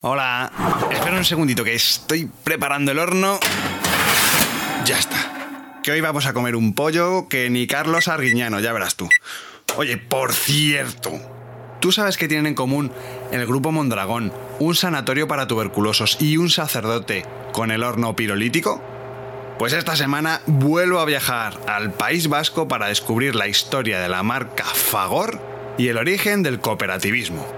Hola, espera un segundito que estoy preparando el horno. Ya está. Que hoy vamos a comer un pollo que ni Carlos Arguiñano, ya verás tú. Oye, por cierto, ¿tú sabes que tienen en común el grupo Mondragón, un sanatorio para tuberculosos y un sacerdote con el horno pirolítico? Pues esta semana vuelvo a viajar al País Vasco para descubrir la historia de la marca Fagor y el origen del cooperativismo.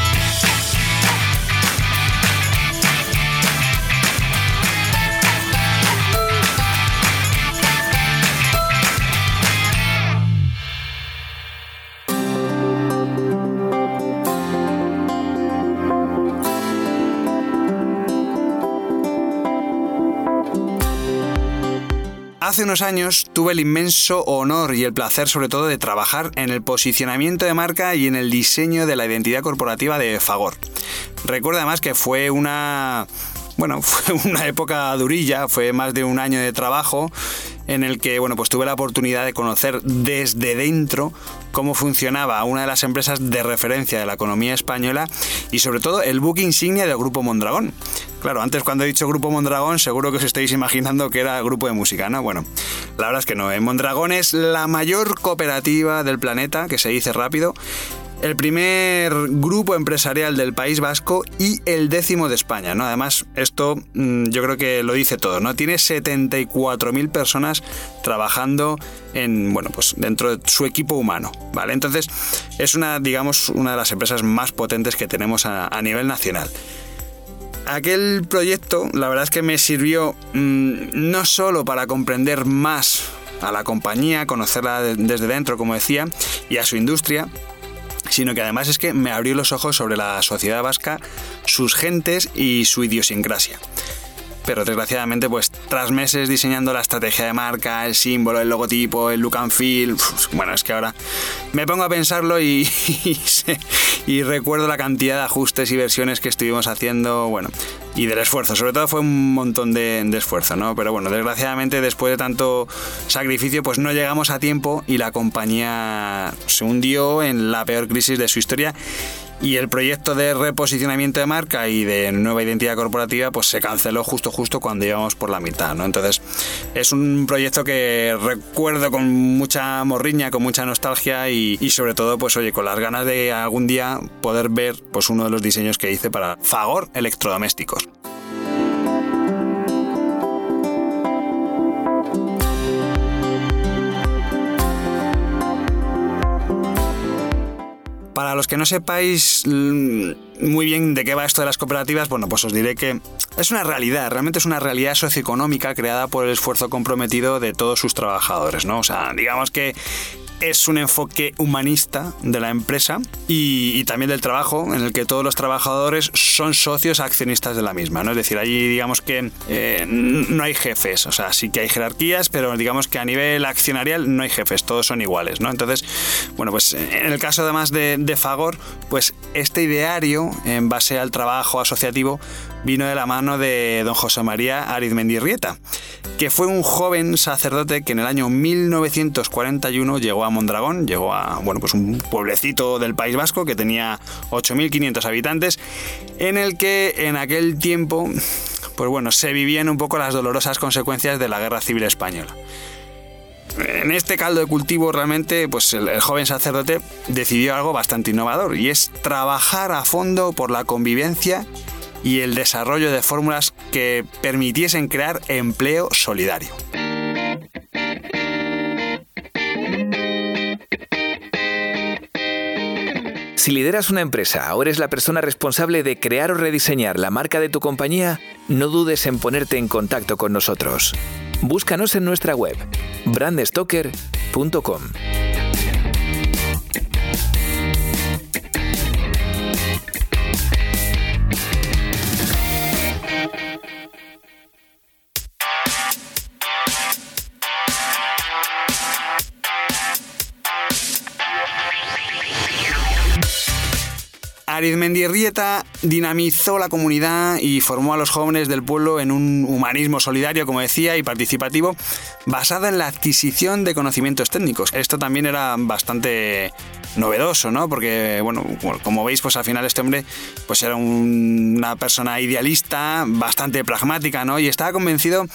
Hace unos años tuve el inmenso honor y el placer sobre todo de trabajar en el posicionamiento de marca y en el diseño de la identidad corporativa de Fagor. Recuerdo además que fue una bueno, fue una época durilla, fue más de un año de trabajo en el que bueno, pues tuve la oportunidad de conocer desde dentro cómo funcionaba una de las empresas de referencia de la economía española y sobre todo el buque insignia del Grupo Mondragón. Claro, antes cuando he dicho Grupo Mondragón seguro que os estáis imaginando que era grupo de música, ¿no? Bueno, la verdad es que no. Mondragón es la mayor cooperativa del planeta, que se dice rápido, el primer grupo empresarial del País Vasco y el décimo de España, ¿no? Además, esto mm, yo creo que lo dice todo, ¿no? Tiene 74.000 personas trabajando en, bueno, pues dentro de su equipo humano, ¿vale? Entonces, es una, digamos, una de las empresas más potentes que tenemos a, nivel nacional aquel proyecto la verdad es que me sirvió mm, no solo para comprender más a la compañía, conocerla desde dentro, como decía, y a su industria, sino que además es que me abrió los ojos sobre la sociedad vasca, sus gentes y su idiosincrasia. Pero desgraciadamente pues tras meses diseñando la estrategia de marca, el símbolo, el logotipo, el look and feel, bueno, es que ahora me pongo a pensarlo y, recuerdo la cantidad de ajustes y versiones que estuvimos haciendo, bueno, y del esfuerzo, sobre todo fue un montón de, de esfuerzo, ¿no? Pero bueno, desgraciadamente después de tanto sacrificio pues no llegamos a tiempo y la compañía se hundió en la peor crisis de su historia y el proyecto de reposicionamiento de marca y de nueva identidad corporativa pues se canceló justo justo cuando íbamos por la mitad, ¿no? Entonces es un proyecto que recuerdo con mucha morriña, con mucha nostalgia y, sobre todo pues oye, con las ganas de algún día poder ver pues uno de los diseños que hice para Fagor Electrodomésticos. Para los que no sepáis mm, muy bien de qué va esto de las cooperativas, bueno, pues os diré que es una realidad, realmente es una realidad socioeconómica creada por el esfuerzo comprometido de todos sus trabajadores, ¿no? O sea, digamos que es un enfoque humanista de la empresa y, también del trabajo, en el que todos los trabajadores son socios accionistas de la misma. ¿no? Es decir, allí digamos que eh, no hay jefes, o sea, sí que hay jerarquías, pero digamos que a nivel accionarial no hay jefes, todos son iguales. ¿no? Entonces, bueno, pues en el caso además de, de Fagor, pues este ideario en base al trabajo asociativo vino de la mano de don José María Arizmendirrieta, que fue un joven sacerdote que en el año 1941 llegó a Mondragón, llegó a bueno, pues un pueblecito del País Vasco que tenía 8.500 habitantes, en el que en aquel tiempo pues bueno, se vivían un poco las dolorosas consecuencias de la Guerra Civil Española. En este caldo de cultivo realmente pues el, el, joven sacerdote decidió algo bastante innovador y es trabajar a fondo por la convivencia y el desarrollo de fórmulas que permitiesen crear empleo solidario. Si lideras una empresa o eres la persona responsable de crear o rediseñar la marca de tu compañía, no dudes en ponerte en contacto con nosotros. Búscanos en nuestra web brandstoker.com. Arizmendiarrieta dinamizó la comunidad y formó a los jóvenes del pueblo en un humanismo solidario, como decía, y participativo, basado en la adquisición de conocimientos técnicos. Esto también era bastante novedoso, ¿no? Porque, bueno, como veis, pues al final este hombre pues era una persona idealista, bastante pragmática, ¿no? Y estaba convencido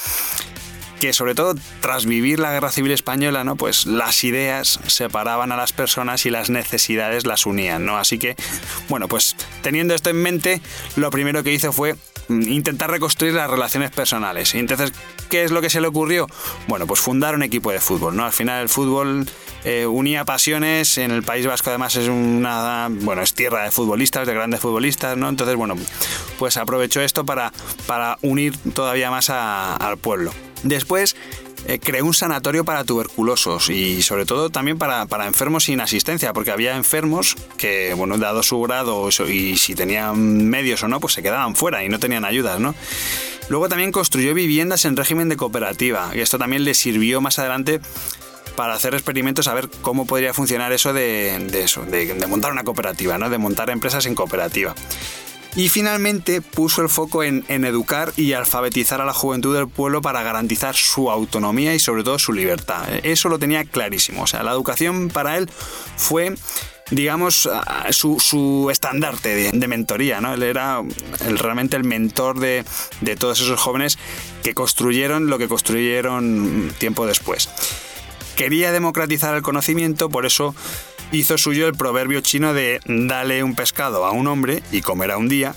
que sobre todo tras vivir la guerra civil española, ¿no? Pues las ideas separaban a las personas y las necesidades las unían, ¿no? Así que, bueno, pues teniendo esto en mente, lo primero que hizo fue mm, intentar reconstruir las relaciones personales. Entonces, ¿qué es lo que se le ocurrió? Bueno, pues fundar un equipo de fútbol, ¿no? Al final el fútbol eh, unía pasiones, en el País Vasco además es una, bueno, es tierra de futbolistas, de grandes futbolistas, ¿no? Entonces, bueno, pues aprovechó esto para, para unir todavía más al pueblo. Después eh, creó un sanatorio para tuberculosos y sobre todo también para, enfermos sin asistencia, porque había enfermos que, bueno, dado su grado y si tenían medios o no, pues se quedaban fuera y no tenían ayudas, ¿no? Luego también construyó viviendas en régimen de cooperativa y esto también le sirvió más adelante para hacer experimentos a ver cómo podría funcionar eso de, eso, de, montar una cooperativa, ¿no? de montar empresas en cooperativa. Y finalmente puso el foco en, educar y alfabetizar a la juventud del pueblo para garantizar su autonomía y sobre todo su libertad. Eso lo tenía clarísimo. O sea, la educación para él fue digamos, su, estandarte de, mentoría, ¿no? Él era realmente el mentor de, de, todos esos jóvenes que construyeron lo que construyeron tiempo después. Quería democratizar el conocimiento, por eso hizo suyo el proverbio chino de dale un pescado a un hombre y comerá un día,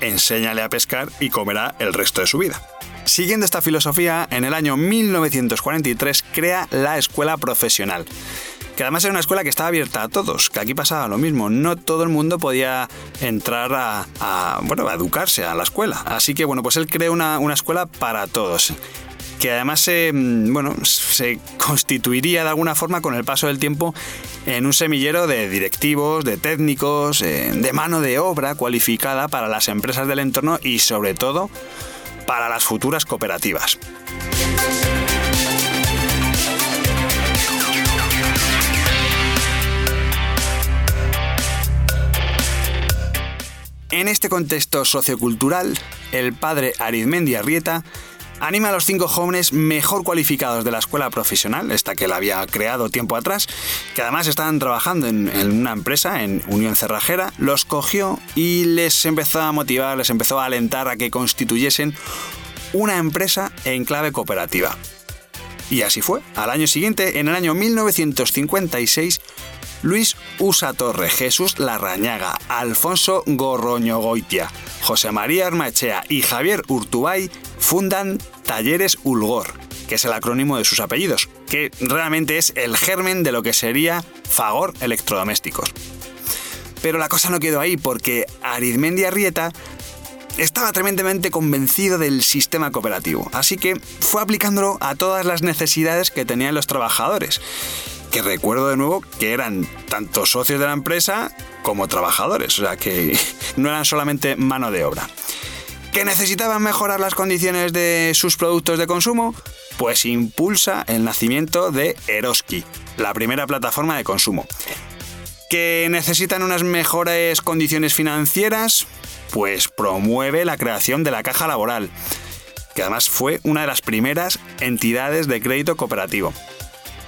enséñale a pescar y comerá el resto de su vida. Siguiendo esta filosofía, en el año 1943 crea la Escuela Profesional, que además era una escuela que estaba abierta a todos, que aquí pasaba lo mismo, no todo el mundo podía entrar a, bueno, a educarse a la escuela. Así que bueno, pues él creó una, una escuela para todos que además se, mm, bueno, se constituiría de alguna forma con el paso del tiempo en un semillero de directivos, de técnicos, eh, de mano de obra cualificada para las empresas del entorno y sobre todo para las futuras cooperativas. En este contexto sociocultural, el padre Arizmendi Arrieta anima a los cinco jóvenes mejor cualificados de la escuela profesional, esta que él había creado tiempo atrás, que además estaban trabajando en, una empresa, en Unión Cerrajera, los cogió y les empezó a motivar, les empezó a alentar a que constituyesen una empresa en clave cooperativa. Y así fue. Al año siguiente, en el año 1956, Luis Usa Torre, Jesús Larrañaga, Alfonso Gorroño Goitia, José María Armachea y Javier Urtubay fundan Talleres Ulgor, que es el acrónimo de sus apellidos, que realmente es el germen de lo que sería Fagor Electrodomésticos. Pero la cosa no quedó ahí porque Arizmendi Arrieta estaba tremendamente convencido del sistema cooperativo, así que fue aplicándolo a todas las necesidades que tenían los trabajadores, que recuerdo de nuevo que eran tanto socios de la empresa como trabajadores, o sea que no eran solamente mano de obra. ¿Que necesitaban mejorar las condiciones de sus productos de consumo? Pues impulsa el nacimiento de Eroski, la primera plataforma de consumo. ¿Que necesitan unas mejores condiciones financieras? Pues promueve la creación de la caja laboral, que además fue una de las primeras entidades de crédito cooperativo.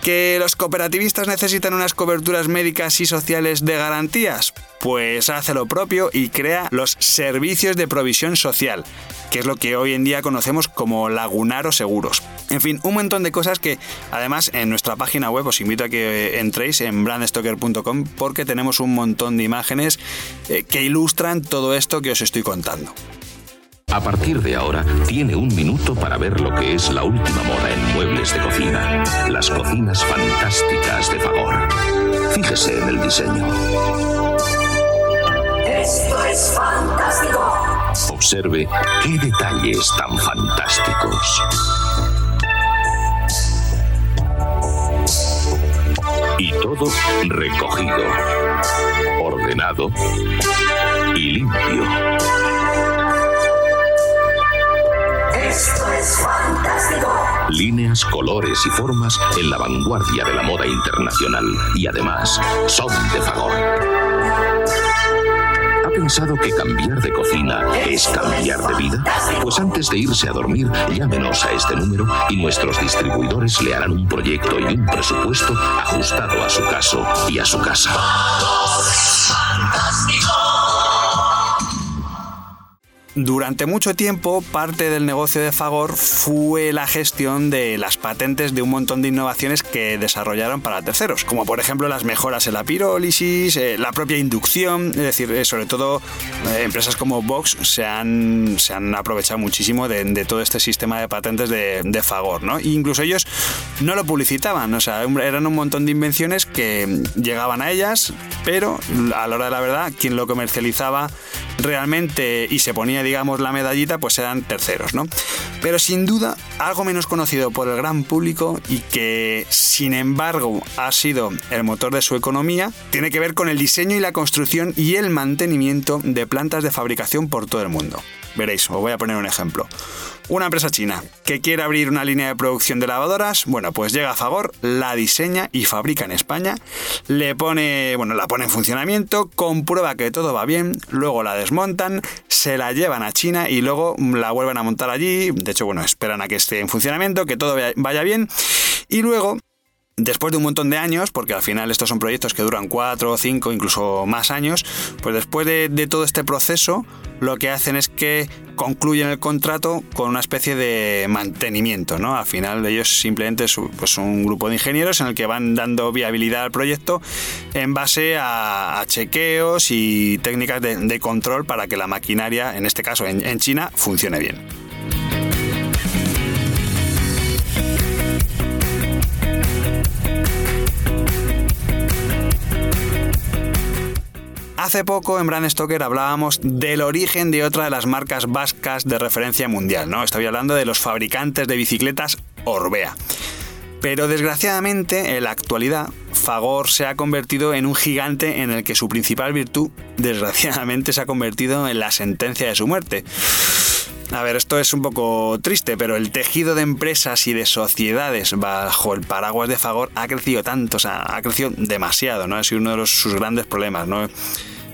¿Que los cooperativistas necesitan unas coberturas médicas y sociales de garantías? Pues hace lo propio y crea los servicios de provisión social, que es lo que hoy en día conocemos como Lagunaro Seguros. En fin, un montón de cosas que además en nuestra página web os invito a que entréis en brandstoker.com porque tenemos un montón de imágenes eh, que ilustran todo esto que os estoy contando. A partir de ahora, tiene un minuto para ver lo que es la última moda en muebles de cocina. Las cocinas fantásticas de Fagor. Fíjese en el diseño. Esto es fantástico. Observe qué detalles tan fantásticos. Y todo recogido, ordenado y limpio. Líneas, colores y formas en la vanguardia de la moda internacional y además son de favor pensado que cambiar de cocina es cambiar de vida? Pues antes de irse a dormir, llámenos a este número y nuestros distribuidores le harán un proyecto y un presupuesto ajustado a su caso y a su casa. Durante mucho tiempo, parte del negocio de Fagor fue la gestión de las patentes de un montón de innovaciones que desarrollaron para terceros, como por ejemplo las mejoras en la pirólisis, eh, la propia inducción, es decir, eh, sobre todo eh, empresas como Vox se han, se han aprovechado muchísimo de, todo este sistema de patentes de, Fagor, ¿no? Incluso ellos no lo publicitaban, o sea, eran un montón de invenciones que llegaban a ellas, pero a la hora de la verdad, quien lo comercializaba realmente y se ponía digamos, la medallita, pues eran terceros, ¿no? Pero sin duda, algo menos conocido por el gran público y que, sin embargo, ha sido el motor de su economía, tiene que ver con el diseño y la construcción y el mantenimiento de plantas de fabricación por todo el mundo. Veréis, os voy a poner un ejemplo. Una empresa china que quiere abrir una línea de producción de lavadoras, bueno, pues llega a Fagor, la diseña y fabrica en España, le pone, bueno, la pone en funcionamiento, comprueba que todo va bien, luego la desmontan, se la llevan a China y luego la vuelven a montar allí, de hecho, bueno, esperan a que esté en funcionamiento, que todo vaya bien y luego Después de un montón de años, porque al final estos son proyectos que duran cuatro, cinco, incluso más años, pues después de, todo este proceso, lo que hacen es que concluyen el contrato con una especie de mantenimiento, ¿no? Al final ellos simplemente son pues un grupo de ingenieros en el que van dando viabilidad al proyecto en base a, chequeos y técnicas de, control para que la maquinaria, en este caso en China, funcione bien. Hace poco en Brand Stoker hablábamos del origen de otra de las marcas vascas de referencia mundial, ¿no? Estoy hablando de los fabricantes de bicicletas Orbea. Pero desgraciadamente, en la actualidad, Fagor se ha convertido en un gigante en el que su principal virtud, desgraciadamente, se ha convertido en la sentencia de su muerte. A ver, esto es un poco triste, pero el tejido de empresas y de sociedades bajo el paraguas de Fagor ha crecido tanto, o sea, ha crecido demasiado, ¿no? Ha sido uno de sus grandes problemas, ¿no?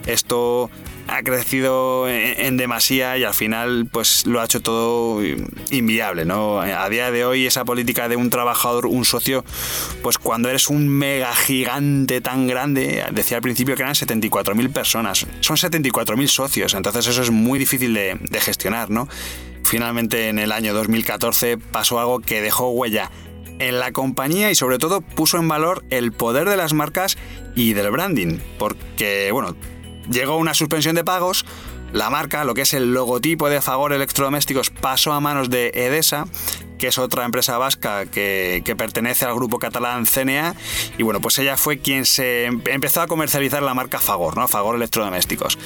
Esto ha crecido en, demasía y al final pues lo ha hecho todo inviable, ¿no? A día de hoy esa política de un trabajador, un socio, pues cuando eres un mega gigante tan grande, decía al principio que eran 74.000 personas, son 74.000 socios, entonces eso es muy difícil de, de gestionar, ¿no? Finalmente en el año 2014 pasó algo que dejó huella en la compañía y sobre todo puso en valor el poder de las marcas y del branding, porque bueno, llegó una suspensión de pagos, la marca, lo que es el logotipo de Fagor Electrodomésticos, pasó a manos de Edesa, que es otra empresa vasca que, pertenece al grupo catalán CNA, y bueno, pues ella fue quien se em-, empezó a comercializar la marca Fagor, ¿no? Fagor Electrodomésticos.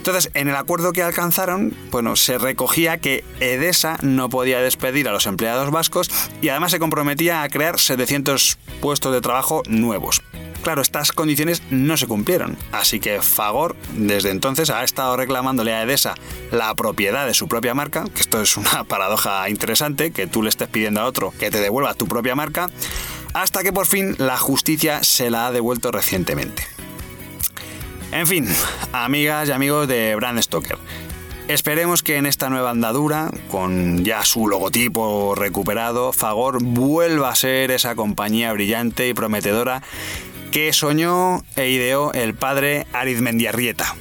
Entonces, en el acuerdo que alcanzaron, bueno, se recogía que Edesa no podía despedir a los empleados vascos y además se comprometía a crear 700 puestos de trabajo nuevos. Claro, estas condiciones no se cumplieron, así que Fagor desde entonces ha estado reclamándole a Edesa la propiedad de su propia marca, que esto es una paradoja interesante, que tú le estés pidiendo a otro que te devuelva tu propia marca, hasta que por fin la justicia se la ha devuelto recientemente. En fin, amigas y amigos de Brand Stoker, Esperemos que en esta nueva andadura, con ya su logotipo recuperado, Fagor vuelva a ser esa compañía brillante y prometedora que soñó e ideó el padre Arizmendiarrieta.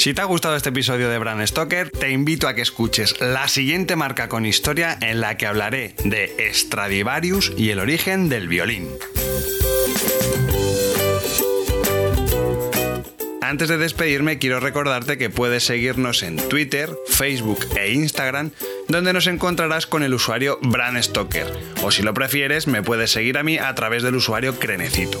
Si te ha gustado este episodio de Brand Stoker, te invito a que escuches la siguiente marca con historia en la que hablaré de Stradivarius y el origen del violín. Antes de despedirme, quiero recordarte que puedes seguirnos en Twitter, Facebook e Instagram, donde nos encontrarás con el usuario Bran Stoker. O si lo prefieres, me puedes seguir a mí a través del usuario Crenecito.